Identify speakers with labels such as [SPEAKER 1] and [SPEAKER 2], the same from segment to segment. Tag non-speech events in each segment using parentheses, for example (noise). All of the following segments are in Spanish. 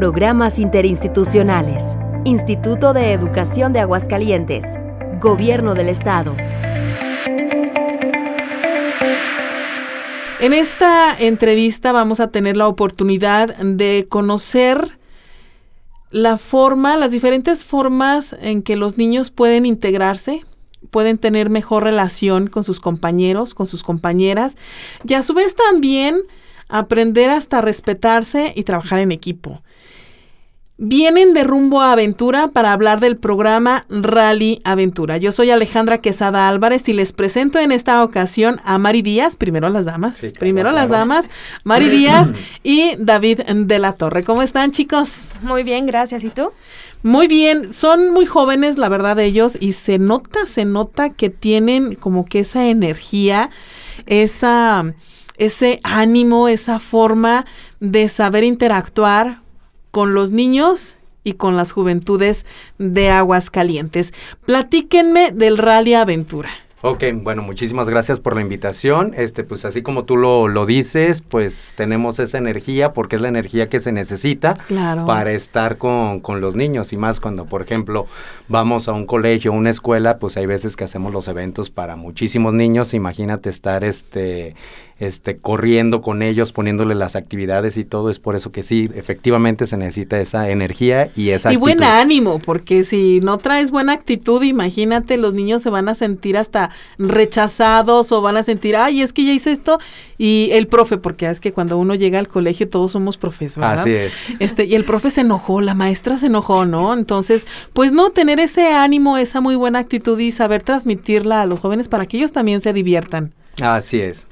[SPEAKER 1] Programas interinstitucionales. Instituto de Educación de Aguascalientes. Gobierno del Estado.
[SPEAKER 2] En esta entrevista vamos a tener la oportunidad de conocer la forma, las diferentes formas en que los niños pueden integrarse, pueden tener mejor relación con sus compañeros, con sus compañeras y a su vez también aprender hasta respetarse y trabajar en equipo. Vienen de rumbo a aventura para hablar del programa Rally Aventura. Yo soy Alejandra Quesada Álvarez y les presento en esta ocasión a Mari Díaz, primero las damas, primero las damas, Mari Díaz (clears throat) y David de la Torre. ¿Cómo están chicos?
[SPEAKER 3] Muy bien, gracias. ¿Y tú?
[SPEAKER 2] Muy bien, son muy jóvenes, la verdad, ellos, y se nota, se nota que tienen como que esa energía, esa, ese ánimo, esa forma de saber interactuar con los niños y con las juventudes de Aguascalientes. Platíquenme del Rally Aventura.
[SPEAKER 4] Ok, bueno, muchísimas gracias por la invitación. Este, pues así como tú lo, lo dices, pues tenemos esa energía porque es la energía que se necesita para estar con, con, los niños y más cuando, por ejemplo, vamos a un colegio, una escuela, pues hay veces que hacemos los eventos para muchísimos niños. Imagínate estar este este, corriendo con ellos, poniéndole las actividades y todo. Es por eso que sí, efectivamente se necesita esa energía y esa
[SPEAKER 2] Y buen ánimo, porque si no traes buena actitud, imagínate, los niños se van a sentir hasta rechazados o van a sentir, ay, es que ya hice esto. Y el profe, porque es que cuando uno llega al colegio todos somos profes, ¿verdad?
[SPEAKER 4] Así es.
[SPEAKER 2] Este, y el profe se enojó, la maestra se enojó, ¿no? Entonces, pues no, tener ese ánimo, esa muy buena actitud y saber transmitirla a los jóvenes para que ellos también se diviertan.
[SPEAKER 4] Así es.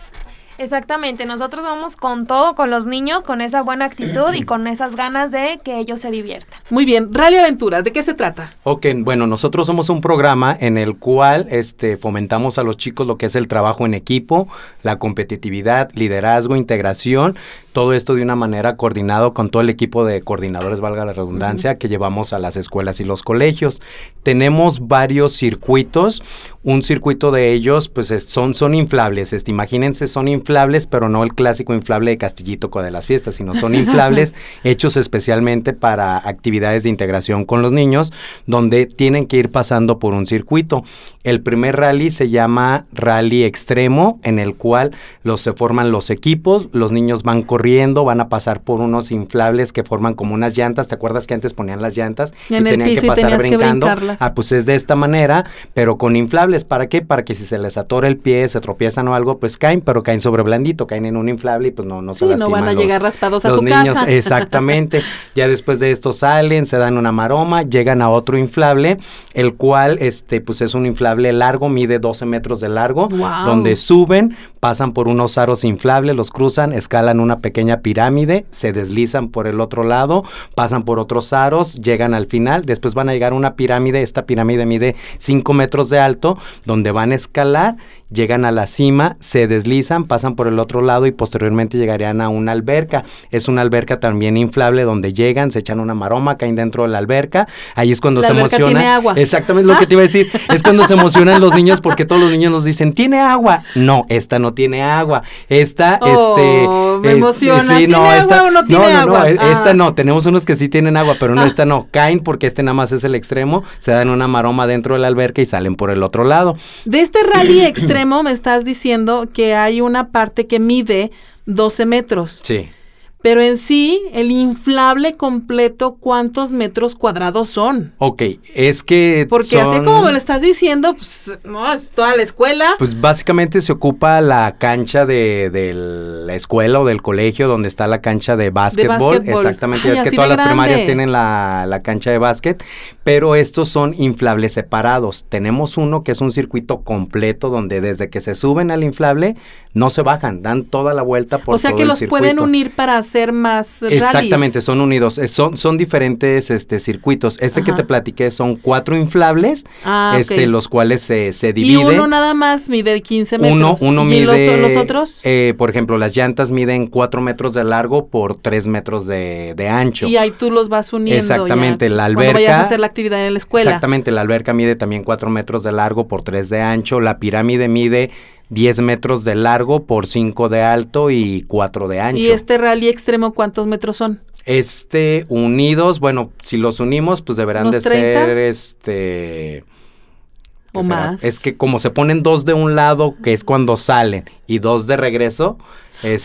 [SPEAKER 3] Exactamente, nosotros vamos con todo, con los niños, con esa buena actitud y (clears throat) con esas ganas de que ellos se diviertan.
[SPEAKER 2] Muy bien, Rally Aventuras, ¿de qué se trata?
[SPEAKER 4] Ok, bueno, nosotros somos un programa en el cual este, fomentamos a los chicos lo que es el trabajo en equipo, la competitividad, liderazgo, integración, todo esto de una manera coordinado con todo el equipo de coordinadores, valga la redundancia, que llevamos a las escuelas y los colegios. Tenemos varios circuitos, un circuito de ellos pues son, son inflables, este, imagínense, son inflables, pero no el clásico inflable de Castillito de las fiestas, sino son (laughs) inflables hechos especialmente para actividades de integración con los niños, donde tienen que ir pasando por un circuito. El primer rally se llama rally extremo, en el cual los, se forman los equipos, los niños van corriendo van a pasar por unos inflables que forman como unas llantas. ¿Te acuerdas que antes ponían las llantas
[SPEAKER 2] y, tenían que pasar brincando?
[SPEAKER 4] ah, pues es de esta manera, pero con inflables. ¿Para qué? Para que si se les atora el pie, se tropiezan o algo, pues caen, pero caen sobre blandito, caen en un inflable y pues no, no se lastiman.
[SPEAKER 2] no van a llegar raspados a
[SPEAKER 4] los
[SPEAKER 2] su
[SPEAKER 4] niños. (laughs) Exactamente. ya después de esto salen, se dan una maroma, llegan a otro inflable, el cual, este, pues es un inflable largo, mide 12 metros de largo, donde suben, pasan por unos aros inflables, los cruzan, escalan una pequeña pirámide, se deslizan por el otro lado, pasan por otros aros, llegan al final, después van a llegar a una pirámide, esta pirámide mide 5 metros de alto, donde van a escalar, llegan a la cima, se deslizan, pasan por el otro lado y posteriormente llegarían a una alberca. Es una alberca también inflable donde llegan, se echan una maroma, caen dentro de la alberca, ahí es cuando
[SPEAKER 2] la
[SPEAKER 4] se
[SPEAKER 2] emociona.
[SPEAKER 4] Tiene
[SPEAKER 2] agua.
[SPEAKER 4] Exactamente lo que te iba a decir, es cuando se emocionan los niños porque todos los niños nos dicen, "Tiene agua." No, esta no tiene agua. Esta
[SPEAKER 2] oh,
[SPEAKER 4] este
[SPEAKER 2] me emociona. ¿Tiene agua o no tiene
[SPEAKER 4] no,
[SPEAKER 2] agua?
[SPEAKER 4] No, e, esta no, tenemos unos que sí tienen agua, pero no, esta no. Caen porque este nada más es el extremo, se dan una maroma dentro de la alberca y salen por el otro lado.
[SPEAKER 2] De este rally (clears throat) extremo me estás diciendo que hay una parte que mide 12 metros.
[SPEAKER 4] Sí.
[SPEAKER 2] Pero en sí, el inflable completo, ¿cuántos metros cuadrados son?
[SPEAKER 4] Ok, es que.
[SPEAKER 2] Porque
[SPEAKER 4] son-
[SPEAKER 2] así como me lo estás diciendo, pues no, es toda la escuela.
[SPEAKER 4] Pues básicamente se ocupa la cancha de, de la escuela o del colegio donde está la cancha de básquetbol.
[SPEAKER 2] básquetbol.
[SPEAKER 4] Exactamente,
[SPEAKER 2] Ay,
[SPEAKER 4] es que todas las primarias tienen la, la cancha de básquet, pero estos son inflables separados. Tenemos uno que es un circuito completo donde desde que se suben al inflable no se bajan, dan toda la vuelta por
[SPEAKER 2] o sea
[SPEAKER 4] todo
[SPEAKER 2] que
[SPEAKER 4] el
[SPEAKER 2] los pueden
[SPEAKER 4] circuito.
[SPEAKER 2] unir para hacer más rallies.
[SPEAKER 4] Exactamente, son unidos, es- son, son diferentes este, circuitos. Este que
[SPEAKER 2] Ajá.
[SPEAKER 4] te platiqué son cuatro inflables,
[SPEAKER 2] Ah,
[SPEAKER 4] este, los cuales se, se
[SPEAKER 2] Y
[SPEAKER 4] dividen.
[SPEAKER 2] uno nada más mide 15
[SPEAKER 4] Uno,
[SPEAKER 2] metros.
[SPEAKER 4] uno
[SPEAKER 2] ¿Y
[SPEAKER 4] mide.
[SPEAKER 2] los, los otros?
[SPEAKER 4] eh, por ejemplo, las llantas miden 4 metros de largo por 3 metros de, de ancho.
[SPEAKER 2] y ahí tú los vas uniendo. ya,
[SPEAKER 4] Exactamente, la
[SPEAKER 2] Cuando vayas a
[SPEAKER 4] alberca-
[SPEAKER 2] hacer la actividad en la escuela.
[SPEAKER 4] Exactamente, la alberca mide también 4 metros de largo por 3 de ancho. La pirámide mide 10 metros de largo por 5 de alto y 4 de ancho.
[SPEAKER 2] ¿Y este rally extremo cuántos metros son?
[SPEAKER 4] Este, unidos, bueno, si los unimos, pues deberán
[SPEAKER 2] ¿Unos
[SPEAKER 4] de
[SPEAKER 2] 30?
[SPEAKER 4] ser, este... ¿qué
[SPEAKER 2] O
[SPEAKER 4] será?
[SPEAKER 2] más.
[SPEAKER 4] Es que como se ponen dos de un lado, que es cuando salen, y dos de regreso,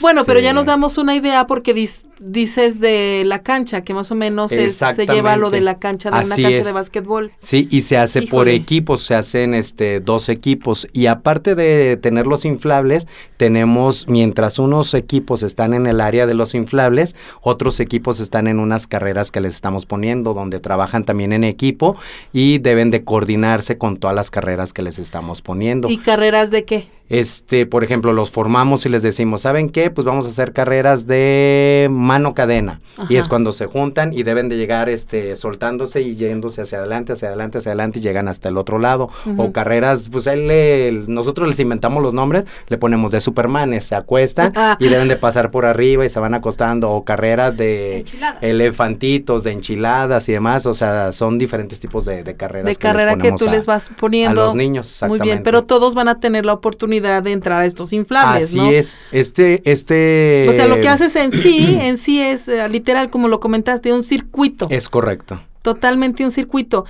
[SPEAKER 2] Bueno, pero ya
[SPEAKER 4] este,
[SPEAKER 2] nos damos una idea porque dices de la cancha, que más o menos es- se lleva lo de la cancha de una
[SPEAKER 4] Así
[SPEAKER 2] cancha
[SPEAKER 4] es.
[SPEAKER 2] de básquetbol.
[SPEAKER 4] Sí, y se hace por equipos, se hacen este dos equipos y aparte de tener los inflables, tenemos mientras unos equipos están en el área de los inflables, otros equipos están en unas carreras que les estamos poniendo donde trabajan también en equipo y deben de coordinarse con todas las carreras que les estamos poniendo.
[SPEAKER 2] ¿Y carreras de qué?
[SPEAKER 4] Este, por ejemplo, los formamos y les decimos, ¿saben qué? Pues vamos a hacer carreras de mano cadena. Y es cuando se juntan y deben de llegar este soltándose y yéndose hacia adelante, hacia adelante, hacia adelante y llegan hasta el otro lado. O carreras, pues él le- nosotros les inventamos los nombres, le ponemos de Supermanes, se acuestan y deben de pasar por arriba y se van acostando. O carreras de
[SPEAKER 3] Enchiladas.
[SPEAKER 4] elefantitos, de enchiladas y demás. O sea, son diferentes tipos de, de carreras.
[SPEAKER 2] De
[SPEAKER 4] les
[SPEAKER 2] carrera que
[SPEAKER 4] ponemos
[SPEAKER 2] tú
[SPEAKER 4] a-
[SPEAKER 2] les vas poniendo.
[SPEAKER 4] A los niños,
[SPEAKER 2] Muy
[SPEAKER 4] exactamente.
[SPEAKER 2] bien, pero todos van a tener la oportunidad de entrar a estos inflables,
[SPEAKER 4] Así
[SPEAKER 2] ¿no?
[SPEAKER 4] es. Este, este.
[SPEAKER 2] O sea, lo que haces en sí, (clears throat) en sí es eh, literal, como lo comentaste, un circuito.
[SPEAKER 4] Es correcto.
[SPEAKER 2] Totalmente un circuito.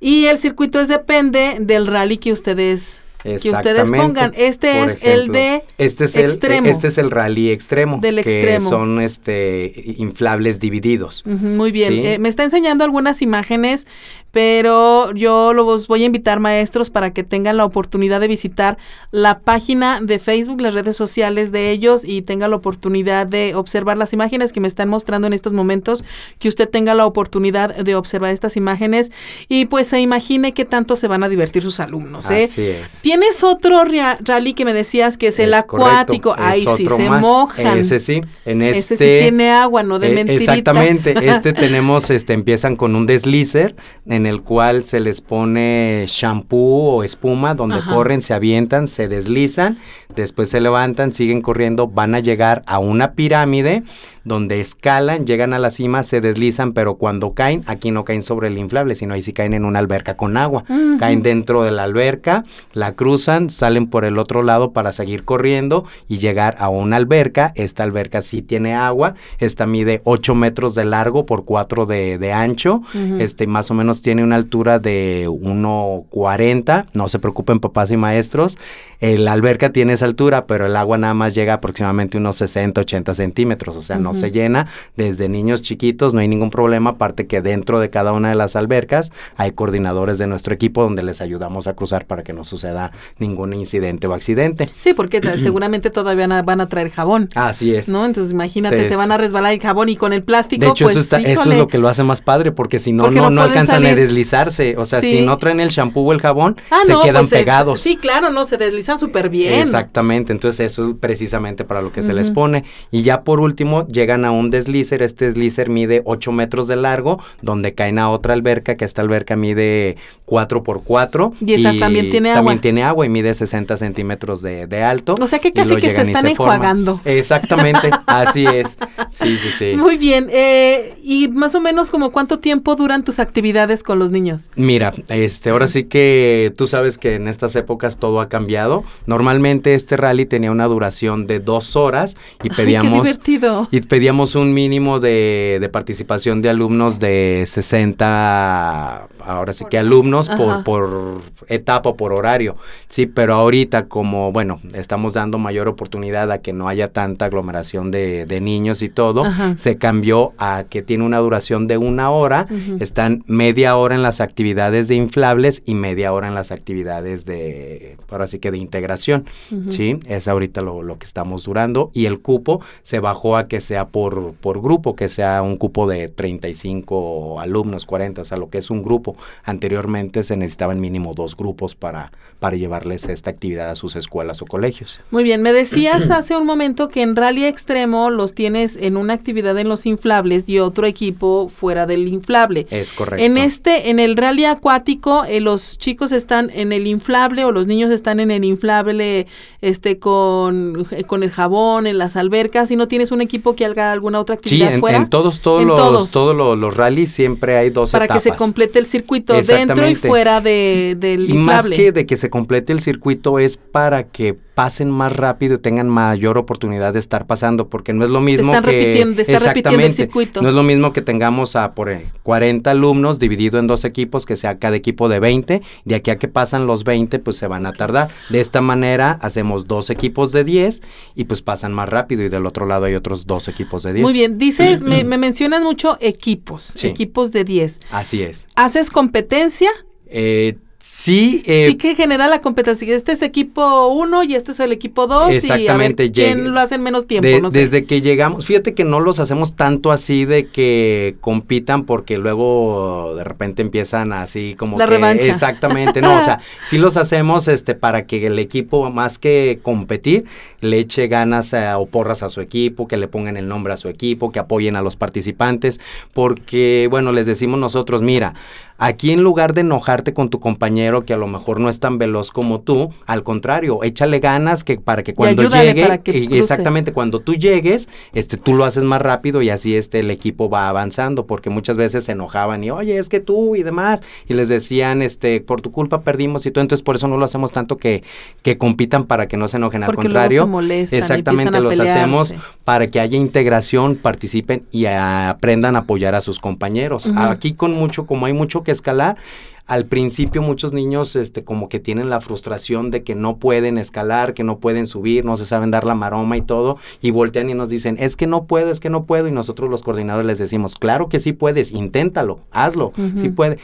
[SPEAKER 2] Y el circuito es depende del rally que ustedes que ustedes pongan. Este
[SPEAKER 4] Por
[SPEAKER 2] es el de
[SPEAKER 4] este es el,
[SPEAKER 2] extremo.
[SPEAKER 4] Este es el rally extremo.
[SPEAKER 2] Del
[SPEAKER 4] que
[SPEAKER 2] extremo.
[SPEAKER 4] son este inflables divididos.
[SPEAKER 2] Muy bien.
[SPEAKER 4] Sí.
[SPEAKER 2] Eh, me está enseñando algunas imágenes, pero yo los voy a invitar, maestros, para que tengan la oportunidad de visitar la página de Facebook, las redes sociales de ellos y tengan la oportunidad de observar las imágenes que me están mostrando en estos momentos, que usted tenga la oportunidad de observar estas imágenes y pues se imagine qué tanto se van a divertir sus alumnos. ¿eh?
[SPEAKER 4] Así es.
[SPEAKER 2] Tienes otro rally que me decías que es el
[SPEAKER 4] Es correcto,
[SPEAKER 2] acuático.
[SPEAKER 4] es
[SPEAKER 2] Ahí sí, se
[SPEAKER 4] más.
[SPEAKER 2] mojan.
[SPEAKER 4] Ese sí. En este.
[SPEAKER 2] Ese sí tiene agua, no de
[SPEAKER 4] Eh,
[SPEAKER 2] mentiritas.
[SPEAKER 4] Exactamente, este (laughs) tenemos, este, empiezan con un deslizer en el cual se les pone shampoo o espuma donde
[SPEAKER 2] Ajá.
[SPEAKER 4] corren, se avientan, se deslizan, después se levantan, siguen corriendo, van a llegar a una pirámide donde escalan, llegan a la cima, se deslizan, pero cuando caen, aquí no caen sobre el inflable, sino ahí sí caen en una alberca con agua. Caen dentro de la alberca, la cruzan, salen por el otro lado para seguir corriendo y llegar a una alberca. Esta alberca sí tiene agua, esta mide 8 metros de largo por 4 de, de ancho, este más o menos tiene una altura de 1,40. No se preocupen papás y maestros, eh, la alberca tiene esa altura, pero el agua nada más llega aproximadamente unos 60, 80 centímetros, o sea, no se llena desde niños chiquitos, no hay ningún problema, aparte que dentro de cada una de las albercas hay coordinadores de nuestro equipo donde les ayudamos a cruzar para que no suceda ningún incidente o accidente.
[SPEAKER 2] Sí, porque (clears throat) seguramente todavía van a traer jabón.
[SPEAKER 4] Así es.
[SPEAKER 2] ¿No? Entonces imagínate,
[SPEAKER 4] Sí,
[SPEAKER 2] se van a resbalar el jabón y con el plástico,
[SPEAKER 4] De hecho,
[SPEAKER 2] pues
[SPEAKER 4] eso, está- eso es lo que lo hace más padre, porque si no,
[SPEAKER 2] Porque
[SPEAKER 4] no,
[SPEAKER 2] no
[SPEAKER 4] alcanzan a
[SPEAKER 2] salir.
[SPEAKER 4] Deslizarse. O sea,
[SPEAKER 2] Sí.
[SPEAKER 4] si no traen el shampoo o el jabón,
[SPEAKER 2] Ah,
[SPEAKER 4] se
[SPEAKER 2] no,
[SPEAKER 4] quedan
[SPEAKER 2] pues es-
[SPEAKER 4] pegados.
[SPEAKER 2] sí, claro, no, se deslizan súper bien.
[SPEAKER 4] Exactamente, entonces eso es precisamente para lo que se les pone. Y ya por último llegan a un deslizer, este deslizer mide 8 metros de largo, donde caen a otra alberca, que esta alberca mide 4 por 4
[SPEAKER 2] Y esas también tiene
[SPEAKER 4] También
[SPEAKER 2] agua.
[SPEAKER 4] tiene agua y mide 60 centímetros de, de alto.
[SPEAKER 2] O sea que casi que se están
[SPEAKER 4] forman.
[SPEAKER 2] enjuagando.
[SPEAKER 4] Exactamente, (laughs) así es. Sí, sí, sí.
[SPEAKER 2] Muy bien. eh, y más o menos como cuánto tiempo duran tus actividades con los niños.
[SPEAKER 4] Mira, este, ahora sí que tú sabes que en estas épocas todo ha cambiado. Normalmente este rally tenía una duración de dos horas y
[SPEAKER 2] Ay, qué
[SPEAKER 4] pedíamos
[SPEAKER 2] divertido.
[SPEAKER 4] y pedíamos un mínimo de, de participación de alumnos de 60, ahora sí que alumnos por, por etapa o por horario. Sí, pero ahorita como, bueno, estamos dando mayor oportunidad a que no haya tanta aglomeración de, de niños y todo,
[SPEAKER 2] Ajá.
[SPEAKER 4] se cambió a que tiene una duración de una hora. Están media hora en las actividades de inflables y media hora en las actividades de, ahora sí que de integración. Sí, es ahorita lo, lo que estamos durando. Y el cupo se bajó a que sea por, por grupo, que sea un cupo de 35 alumnos, 40, o sea, lo que es un grupo. Anteriormente se necesitaban mínimo dos grupos para, para llevarles esta actividad a sus escuelas o colegios.
[SPEAKER 2] Muy bien, me decías (clears throat) hace un momento que en rally extremo los tienes en una actividad en los inflables y otro equipo fuera del inflable.
[SPEAKER 4] Es correcto.
[SPEAKER 2] En este, en el rally acuático, eh, los chicos están en el inflable o los niños están en el inflable, este, con, eh, con el jabón, en las albercas, y no tienes un equipo que haga alguna otra
[SPEAKER 4] Sí,
[SPEAKER 2] actividad
[SPEAKER 4] en,
[SPEAKER 2] fuera.
[SPEAKER 4] en todos, todos
[SPEAKER 2] En
[SPEAKER 4] los,
[SPEAKER 2] todos.
[SPEAKER 4] todos los, los rallies siempre hay dos
[SPEAKER 2] para que se complete el circuito dentro y fuera de, del
[SPEAKER 4] Y más
[SPEAKER 2] inflable.
[SPEAKER 4] que de que se complete el circuito es para que pasen más rápido y tengan mayor oportunidad de estar pasando, porque no es lo mismo
[SPEAKER 2] Están
[SPEAKER 4] que
[SPEAKER 2] repitiendo, está repitiendo el
[SPEAKER 4] exactamente,
[SPEAKER 2] circuito.
[SPEAKER 4] no es lo mismo que tengamos a por eh, 40 alumnos dividido en dos equipos, que sea cada equipo de 20, de aquí a que pasan los 20, pues se van a tardar. De esta manera hacemos dos equipos de 10 y pues pasan más rápido y del otro lado hay otros dos equipos de 10.
[SPEAKER 2] Muy bien, dices, me, (clears throat) me mencionas mucho equipos,
[SPEAKER 4] Sí.
[SPEAKER 2] equipos de 10.
[SPEAKER 4] Así es.
[SPEAKER 2] ¿Haces competencia?
[SPEAKER 4] Eh, sí, eh,
[SPEAKER 2] sí que genera la competencia. Este es equipo 1 y este es el equipo 2.
[SPEAKER 4] Exactamente,
[SPEAKER 2] Y a ver quién
[SPEAKER 4] llegue-
[SPEAKER 2] lo hace en menos tiempo.
[SPEAKER 4] De-
[SPEAKER 2] no sé.
[SPEAKER 4] Desde que llegamos, fíjate que no los hacemos tanto así de que compitan porque luego de repente empiezan así como
[SPEAKER 2] La
[SPEAKER 4] que
[SPEAKER 2] revancha.
[SPEAKER 4] exactamente, no, o sea, (laughs) sí los hacemos este para que el equipo más que competir le eche ganas eh, o porras a su equipo, que le pongan el nombre a su equipo, que apoyen a los participantes, porque bueno, les decimos nosotros, mira, Aquí en lugar de enojarte con tu compañero que a lo mejor no es tan veloz como tú, al contrario, échale ganas que para que cuando llegue,
[SPEAKER 2] que
[SPEAKER 4] exactamente cuando tú llegues, este tú lo haces más rápido y así este el equipo va avanzando, porque muchas veces se enojaban y oye, es que tú y demás y les decían, este, por tu culpa perdimos y tú entonces por eso no lo hacemos tanto que que compitan para que no se enojen, al
[SPEAKER 2] Porque
[SPEAKER 4] contrario,
[SPEAKER 2] se molestan
[SPEAKER 4] exactamente los hacemos para que haya integración, participen y a- aprendan a apoyar a sus compañeros. Aquí con mucho, como hay mucho que escalar, al principio muchos niños este como que tienen la frustración de que no pueden escalar, que no pueden subir, no se saben dar la maroma y todo, y voltean y nos dicen, es que no puedo, es que no puedo, y nosotros los coordinadores les decimos, claro que sí puedes, inténtalo, hazlo, sí puede.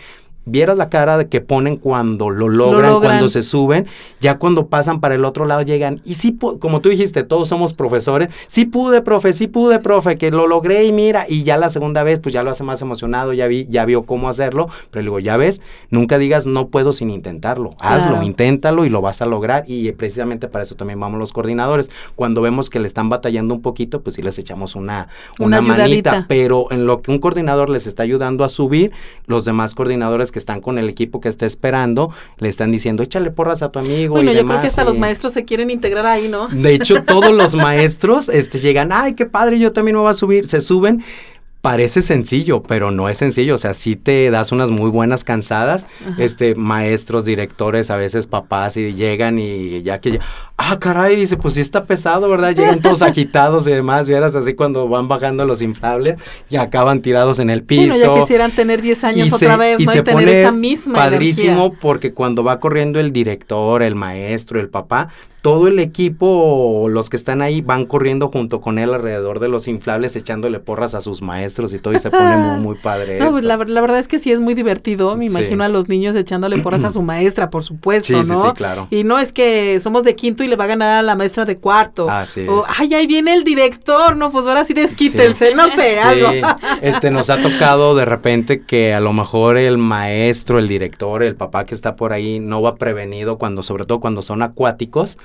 [SPEAKER 4] Vieras la cara de que ponen cuando lo logran,
[SPEAKER 2] logran.
[SPEAKER 4] cuando se suben, ya cuando pasan para el otro lado llegan, y sí, como tú dijiste, todos somos profesores, sí pude, profe, sí pude, profe, que lo logré y mira, y ya la segunda vez, pues ya lo hace más emocionado, ya vi, ya vio cómo hacerlo, pero le digo, ya ves, nunca digas no puedo sin intentarlo, hazlo,
[SPEAKER 2] Claro.
[SPEAKER 4] inténtalo y lo vas a lograr, y precisamente para eso también vamos los coordinadores, cuando vemos que le están batallando un poquito, pues sí les echamos una,
[SPEAKER 2] Una
[SPEAKER 4] una, manita, pero en lo que un coordinador les está ayudando a subir, los demás coordinadores que están con el equipo que está esperando, le están diciendo, échale porras a tu amigo.
[SPEAKER 2] Bueno,
[SPEAKER 4] y
[SPEAKER 2] yo creo
[SPEAKER 4] demás",
[SPEAKER 2] que hasta los maestros se quieren integrar ahí, ¿no?
[SPEAKER 4] De hecho, (laughs) todos los maestros este, llegan, ay, qué padre, yo también me voy a subir, se suben. Parece sencillo, pero no es sencillo. O sea, sí te das unas muy buenas cansadas. Este, maestros, directores, a veces papás, y llegan y ya que ya, ah, caray, dice, pues sí está pesado, ¿verdad? Llegan todos (laughs) agitados y demás, vieras así cuando van bajando los inflables y acaban tirados en el
[SPEAKER 2] Sí,
[SPEAKER 4] piso.
[SPEAKER 2] no, ya quisieran tener 10 años
[SPEAKER 4] Y
[SPEAKER 2] otra
[SPEAKER 4] se-
[SPEAKER 2] vez,
[SPEAKER 4] y
[SPEAKER 2] ¿no?
[SPEAKER 4] se
[SPEAKER 2] Y tener
[SPEAKER 4] pone
[SPEAKER 2] esa misma
[SPEAKER 4] padrísimo
[SPEAKER 2] energía.
[SPEAKER 4] porque cuando va corriendo el director, el maestro, el papá, todo el equipo, los que están ahí, van corriendo junto con él alrededor de los inflables, echándole porras a sus maestros y todo, y se pone muy, (laughs) muy padre.
[SPEAKER 2] No, pues la, ver- la verdad es que sí es muy divertido. Me
[SPEAKER 4] Sí.
[SPEAKER 2] imagino a los niños echándole porras a su (clears throat) maestra, por supuesto,
[SPEAKER 4] Sí, sí,
[SPEAKER 2] ¿no?
[SPEAKER 4] sí, claro.
[SPEAKER 2] Y no es que somos de quinto y le va a ganar a la maestra de cuarto.
[SPEAKER 4] Así
[SPEAKER 2] O,
[SPEAKER 4] es.
[SPEAKER 2] ay, ahí viene el director, no, pues ahora sí desquítense, no sé,
[SPEAKER 4] Sí,
[SPEAKER 2] algo.
[SPEAKER 4] este nos ha tocado de repente que a lo mejor el maestro, el director, el papá que está por ahí no va prevenido cuando, sobre todo cuando son acuáticos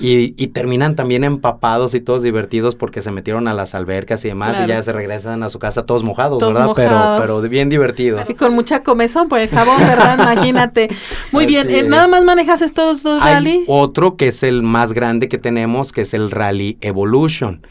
[SPEAKER 4] y, y terminan también empapados y todos divertidos porque se metieron a las albercas y demás
[SPEAKER 2] Claro.
[SPEAKER 4] y ya se regresan a su casa todos mojados,
[SPEAKER 2] Todos
[SPEAKER 4] ¿verdad?
[SPEAKER 2] mojados.
[SPEAKER 4] Pero, pero bien divertidos.
[SPEAKER 2] Y con mucha comezón por el jabón, ¿verdad? Imagínate. Muy bien, eh. ¿nada más manejas estos dos
[SPEAKER 4] Hay
[SPEAKER 2] rally?
[SPEAKER 4] otro que es el más grande que tenemos, que es el Rally Evolution.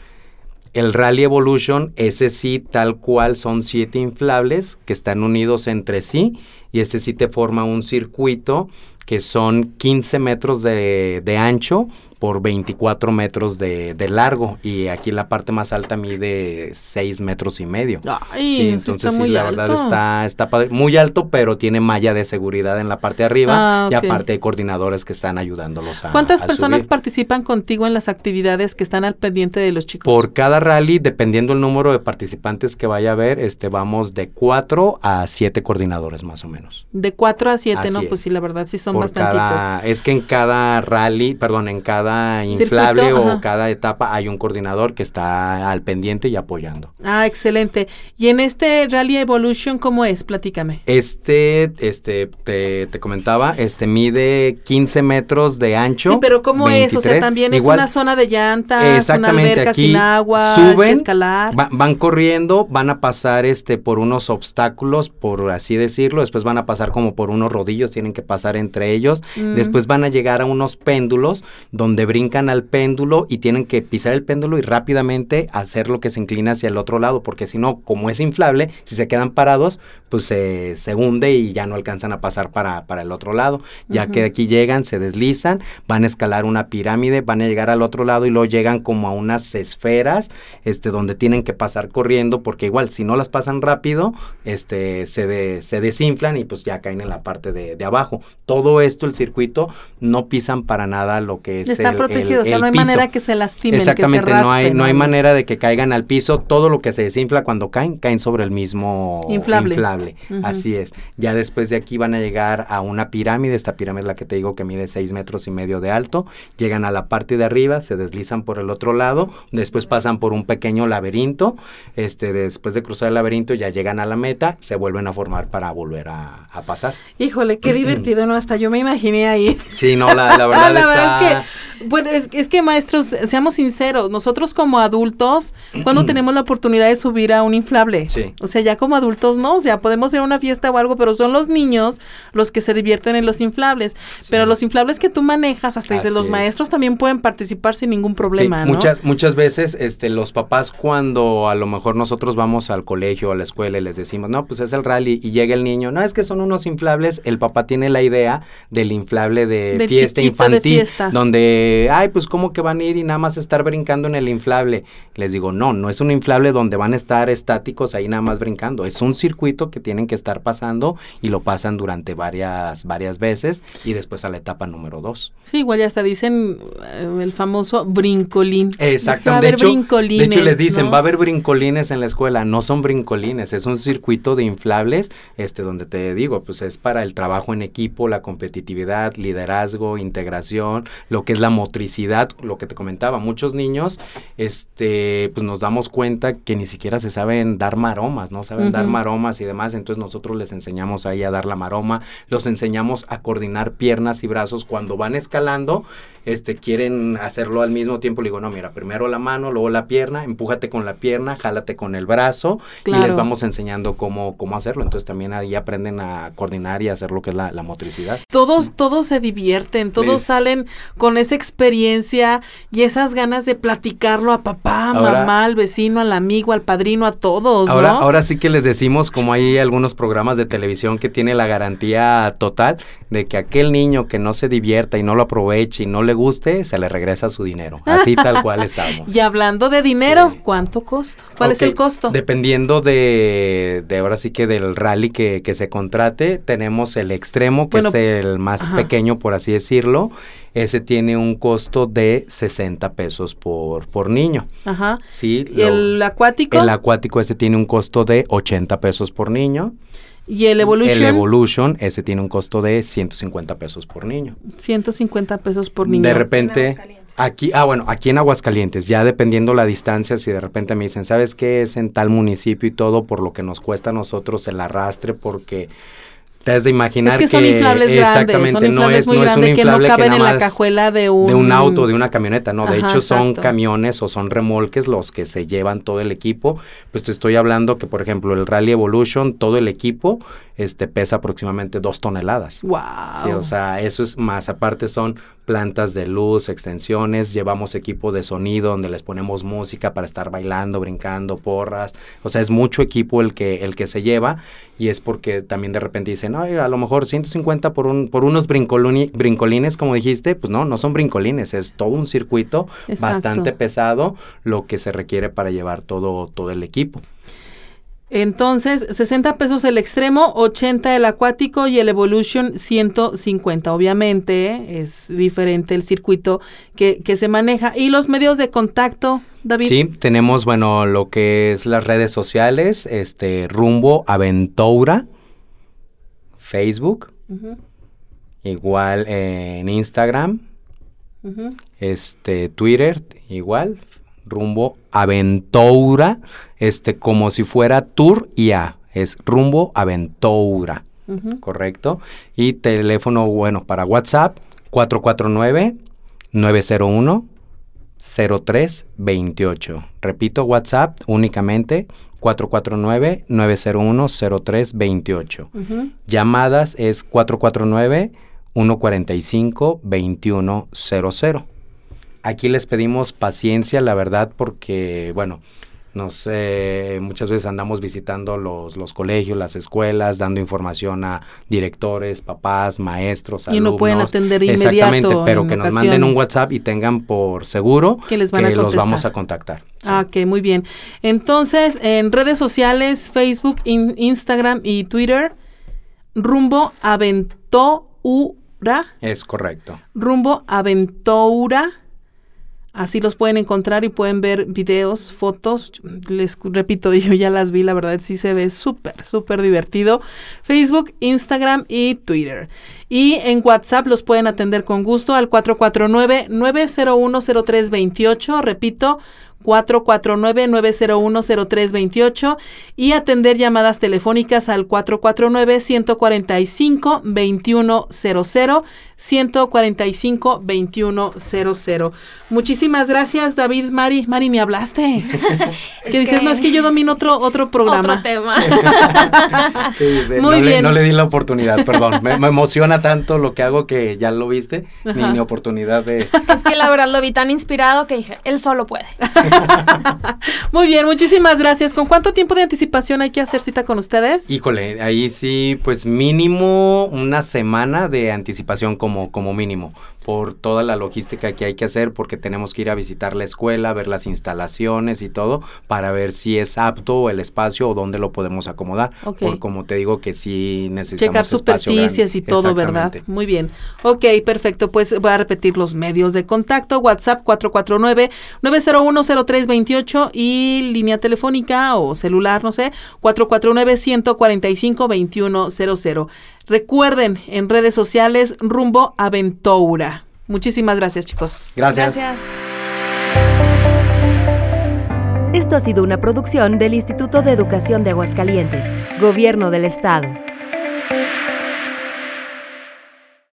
[SPEAKER 4] El Rally Evolution, ese sí, tal cual, son siete inflables que están unidos entre sí y este sí te forma un circuito que son 15 metros de, de ancho por 24 metros de, de largo y aquí la parte más alta mide 6 metros y medio.
[SPEAKER 2] Ay,
[SPEAKER 4] Sí, entonces
[SPEAKER 2] está
[SPEAKER 4] sí,
[SPEAKER 2] muy
[SPEAKER 4] la
[SPEAKER 2] alto.
[SPEAKER 4] verdad está, está padre. muy alto, pero tiene malla de seguridad en la parte de arriba
[SPEAKER 2] Ah,
[SPEAKER 4] y
[SPEAKER 2] ok.
[SPEAKER 4] aparte hay coordinadores que están ayudándolos a
[SPEAKER 2] ¿Cuántas
[SPEAKER 4] a
[SPEAKER 2] personas
[SPEAKER 4] subir.
[SPEAKER 2] participan contigo en las actividades que están al pendiente de los chicos?
[SPEAKER 4] Por cada rally, dependiendo el número de participantes que vaya a haber, este vamos de 4 a 7 coordinadores más o menos.
[SPEAKER 2] De 4 a 7, ¿no?
[SPEAKER 4] Así
[SPEAKER 2] Pues
[SPEAKER 4] es.
[SPEAKER 2] sí, la verdad sí son
[SPEAKER 4] Por
[SPEAKER 2] bastantitos.
[SPEAKER 4] cada- es que en cada rally, perdón, en cada inflable
[SPEAKER 2] Circuito,
[SPEAKER 4] o
[SPEAKER 2] ajá.
[SPEAKER 4] cada etapa hay un coordinador que está al pendiente y apoyando.
[SPEAKER 2] Ah, excelente. Y en este Rally Evolution, ¿cómo es? Platícame.
[SPEAKER 4] Este, este, te, te comentaba, este mide 15 metros de ancho.
[SPEAKER 2] Sí, pero ¿cómo es? O sea,
[SPEAKER 4] 23,
[SPEAKER 2] también es
[SPEAKER 4] igual-
[SPEAKER 2] una zona de llantas, una
[SPEAKER 4] Exactamente,
[SPEAKER 2] alberca
[SPEAKER 4] aquí
[SPEAKER 2] sin agua, hay que
[SPEAKER 4] suben,
[SPEAKER 2] escalar.
[SPEAKER 4] va- van corriendo, van a pasar este por unos obstáculos, por así decirlo, después van a pasar como por unos rodillos, tienen que pasar entre entre ellos.
[SPEAKER 2] Mm.
[SPEAKER 4] Después van a llegar a unos péndulos donde brincan al péndulo y tienen que pisar el péndulo y rápidamente hacer lo que se inclina hacia el otro lado, porque si no, como es inflable, si se quedan parados, pues se, se hunde y ya no alcanzan a pasar para, para el otro lado. Ya que aquí llegan, se deslizan, van a escalar una pirámide, van a llegar al otro lado y luego llegan como a unas esferas, este, donde tienen que pasar corriendo, porque igual si no las pasan rápido, este, se, de- se desinflan y pues ya caen en la parte de, de abajo. Todo esto, el circuito, no pisan para nada lo que es
[SPEAKER 2] Está
[SPEAKER 4] el-
[SPEAKER 2] protegido,
[SPEAKER 4] el-
[SPEAKER 2] o sea,
[SPEAKER 4] el
[SPEAKER 2] no hay
[SPEAKER 4] piso.
[SPEAKER 2] manera que se lastimen,
[SPEAKER 4] Exactamente,
[SPEAKER 2] que se
[SPEAKER 4] no hay,
[SPEAKER 2] raspen,
[SPEAKER 4] no hay
[SPEAKER 2] ¿no?
[SPEAKER 4] manera de que caigan al piso. Todo lo que se desinfla cuando caen, caen sobre el mismo
[SPEAKER 2] Inflable.
[SPEAKER 4] inflable. Así es. Ya después de aquí van a llegar a una pirámide. Esta pirámide es la que te digo que mide 6 metros y medio de alto. Llegan a la parte de arriba, se deslizan por el otro lado. Después pasan por un pequeño laberinto. Este, después de cruzar el laberinto, ya llegan a la meta, se vuelven a formar para volver a, a pasar.
[SPEAKER 2] Híjole, qué (clears throat) divertido, ¿no? Hasta yo me imaginé ahí.
[SPEAKER 4] Sí, no, la, la (laughs) verdad,
[SPEAKER 2] la
[SPEAKER 4] está...
[SPEAKER 2] verdad es que, bueno, es, es que maestros, seamos sinceros, nosotros como adultos, cuando (clears throat) tenemos la oportunidad de subir a un inflable?
[SPEAKER 4] Sí.
[SPEAKER 2] O sea, ya como adultos no, o sea, podemos ir a una fiesta o algo, pero son los niños los que se divierten en los inflables. Pero los inflables que tú manejas, hasta dices,
[SPEAKER 4] Así
[SPEAKER 2] los
[SPEAKER 4] es.
[SPEAKER 2] maestros también pueden participar sin ningún problema,
[SPEAKER 4] Sí,
[SPEAKER 2] ¿no?
[SPEAKER 4] muchas, muchas veces este, los papás cuando a lo mejor nosotros vamos al colegio o a la escuela y les decimos, no, pues es el rally y llega el niño, no, es que son unos inflables, el papá tiene la idea del inflable de
[SPEAKER 2] Del
[SPEAKER 4] fiesta
[SPEAKER 2] chiquito de
[SPEAKER 4] infantil,
[SPEAKER 2] fiesta.
[SPEAKER 4] donde, ay, pues cómo que van a ir y nada más estar brincando en el inflable. Les digo, no, no es un inflable donde van a estar estáticos ahí nada más brincando, es un circuito que tienen que estar pasando y lo pasan durante varias, varias veces y después a la etapa número dos.
[SPEAKER 2] Sí, igual ya hasta dicen eh, el famoso brincolín. Es que va a
[SPEAKER 4] Exactamente. De
[SPEAKER 2] haber
[SPEAKER 4] hecho,
[SPEAKER 2] brincolines,
[SPEAKER 4] de hecho, les dicen,
[SPEAKER 2] ¿no?
[SPEAKER 4] va a haber brincolines en la escuela. No son brincolines, es un circuito de inflables, este, donde te digo, pues es para el trabajo en equipo, la competitividad, liderazgo, integración, lo que es la motricidad, lo que te comentaba. Muchos niños, este, pues nos damos cuenta que ni siquiera se saben dar maromas, no saben dar maromas y demás. Entonces nosotros les enseñamos ahí a dar la maroma, los enseñamos a coordinar piernas y brazos cuando van escalando este, quieren hacerlo al mismo tiempo, le digo, no, mira, primero la mano, luego la pierna, empújate con la pierna, jálate con el brazo y les vamos enseñando cómo, cómo hacerlo. Entonces también ahí aprenden a coordinar y hacer lo que es la, la motricidad.
[SPEAKER 2] Todos, todos se divierten, todos
[SPEAKER 4] Les-
[SPEAKER 2] salen con esa experiencia y esas ganas de platicarlo a papá,
[SPEAKER 4] Ahora-
[SPEAKER 2] mamá, al vecino, al amigo, al padrino, a todos,
[SPEAKER 4] Ahora,
[SPEAKER 2] ¿no?
[SPEAKER 4] ahora sí que les decimos, como hay algunos programas de televisión que tiene la garantía total de que aquel niño que no se divierta y no lo aproveche y no le guste, se le regresa su dinero. Así (laughs) tal cual estamos.
[SPEAKER 2] Y hablando de dinero,
[SPEAKER 4] Sí.
[SPEAKER 2] ¿cuánto costo? ¿Cuál es el costo?
[SPEAKER 4] Dependiendo de, de ahora sí que del rally que, que se contrate, tenemos el extremo, que
[SPEAKER 2] Bueno,
[SPEAKER 4] es el más
[SPEAKER 2] ajá.
[SPEAKER 4] pequeño, por así decirlo. Ese tiene un costo de 60 pesos por, por niño.
[SPEAKER 2] Ajá.
[SPEAKER 4] Sí,
[SPEAKER 2] ¿Y el acuático?
[SPEAKER 4] el acuático ese tiene un costo de 80 pesos por niño.
[SPEAKER 2] ¿Y el Evolution?
[SPEAKER 4] El Evolution, ese tiene un costo de 150 pesos por niño.
[SPEAKER 2] 150 pesos por niño.
[SPEAKER 4] De repente, aquí, ah, bueno, aquí en Aguascalientes, ya dependiendo la distancia, si de repente me dicen, ¿sabes qué es en tal municipio y todo por lo que nos cuesta a nosotros el arrastre? Porque te has de imaginar
[SPEAKER 2] es que son inflables grandes,
[SPEAKER 4] exactamente
[SPEAKER 2] son
[SPEAKER 4] no
[SPEAKER 2] inflables
[SPEAKER 4] es,
[SPEAKER 2] muy
[SPEAKER 4] no
[SPEAKER 2] grandes que no caben
[SPEAKER 4] nada
[SPEAKER 2] en la cajuela de un...
[SPEAKER 4] de un auto, de una camioneta, no, de
[SPEAKER 2] Ajá,
[SPEAKER 4] hecho son
[SPEAKER 2] exacto.
[SPEAKER 4] camiones o son remolques los que se llevan todo el equipo. Pues te estoy hablando que, por ejemplo, el Rally Evolution, todo el equipo este pesa aproximadamente dos toneladas.
[SPEAKER 2] Wow.
[SPEAKER 4] Sí, o sea, eso es más. Aparte son plantas de luz, extensiones, llevamos equipo de sonido donde les ponemos música para estar bailando, brincando, porras. O sea, es mucho equipo el que, el que se lleva y es porque también de repente dicen, "Ay, a lo mejor 150 por, un, por unos brincolines, como dijiste, pues no, no son brincolines, es todo un circuito
[SPEAKER 2] Exacto.
[SPEAKER 4] bastante pesado lo que se requiere para llevar todo, todo el equipo.
[SPEAKER 2] Entonces, 60 pesos el extremo, 80 el acuático y el Evolution 150. Obviamente es diferente el circuito que, que se maneja. ¿Y los medios de contacto, David?
[SPEAKER 4] Sí, tenemos, bueno, lo que es las redes sociales, este, Rumbo Aventura, Facebook, igual en Instagram, este, Twitter, igual, Rumbo Aventura, este, como si fuera Tour y A, es Rumbo Aventura,
[SPEAKER 2] Ujú.
[SPEAKER 4] correcto. Y teléfono, bueno, para WhatsApp, 449 901 0328. Repito, WhatsApp únicamente 449-901-0328.
[SPEAKER 2] Ujú.
[SPEAKER 4] Llamadas es 145-2100. Aquí les pedimos paciencia, la verdad, porque, bueno, no sé, muchas veces andamos visitando los, los colegios, las escuelas, dando información a directores, papás, maestros,
[SPEAKER 2] y no pueden atender inmediato.
[SPEAKER 4] Exactamente, pero que nos manden un WhatsApp y tengan por seguro
[SPEAKER 2] que, les van
[SPEAKER 4] que
[SPEAKER 2] a
[SPEAKER 4] los vamos a contactar. Sí.
[SPEAKER 2] Ah, ok, muy bien. Entonces, en redes sociales, Facebook, in- Instagram y Twitter, rumbo Aventoura,
[SPEAKER 4] Es correcto.
[SPEAKER 2] rumbo Aventoura. Así los pueden encontrar y pueden ver videos, fotos. Les repito, (laughs) yo ya las vi, la verdad sí se ve súper, súper divertido. Facebook, Instagram y Twitter. Y en WhatsApp los pueden atender con gusto al 449-901-0328. Repito, 449-901-0328 y atender llamadas telefónicas al 449-145-2100, 145-2100. Muchísimas gracias, David, Mari. Mari, ni hablaste. (laughs) que dices,
[SPEAKER 3] que-
[SPEAKER 2] no, es que yo domino otro, otro programa.
[SPEAKER 3] Otro tema. (laughs)
[SPEAKER 4] Sí, sí,
[SPEAKER 2] Muy
[SPEAKER 4] no, le,
[SPEAKER 2] bien.
[SPEAKER 4] no le di la oportunidad, perdón. Me, me emociona tanto lo que hago que ya lo viste, ni, ni oportunidad de...
[SPEAKER 3] es que la verdad lo vi tan inspirado que dije, él solo puede. (laughs) (laughs)
[SPEAKER 2] Muy bien, muchísimas gracias. ¿Con cuánto tiempo de anticipación hay que hacer cita con ustedes?
[SPEAKER 4] Híjole, ahí sí, pues mínimo una semana de anticipación como, como mínimo, por toda la logística que hay que hacer, porque tenemos que ir a visitar la escuela, ver las instalaciones y todo, para ver si es apto el espacio o dónde lo podemos acomodar.
[SPEAKER 2] Ok.
[SPEAKER 4] Por como te digo que sí necesitamos
[SPEAKER 2] Checar superficies y todo, ¿verdad? Muy bien. Ok, perfecto. Pues voy a repetir los medios de contacto. WhatsApp 449-901-0328 y línea telefónica o celular, no sé, 449-145-2100. Recuerden, en redes sociales, rumbo Aventoura. Muchísimas gracias, chicos.
[SPEAKER 4] Gracias.
[SPEAKER 3] Gracias.
[SPEAKER 1] Esto ha sido una producción del Instituto de Educación de Aguascalientes, Gobierno del Estado.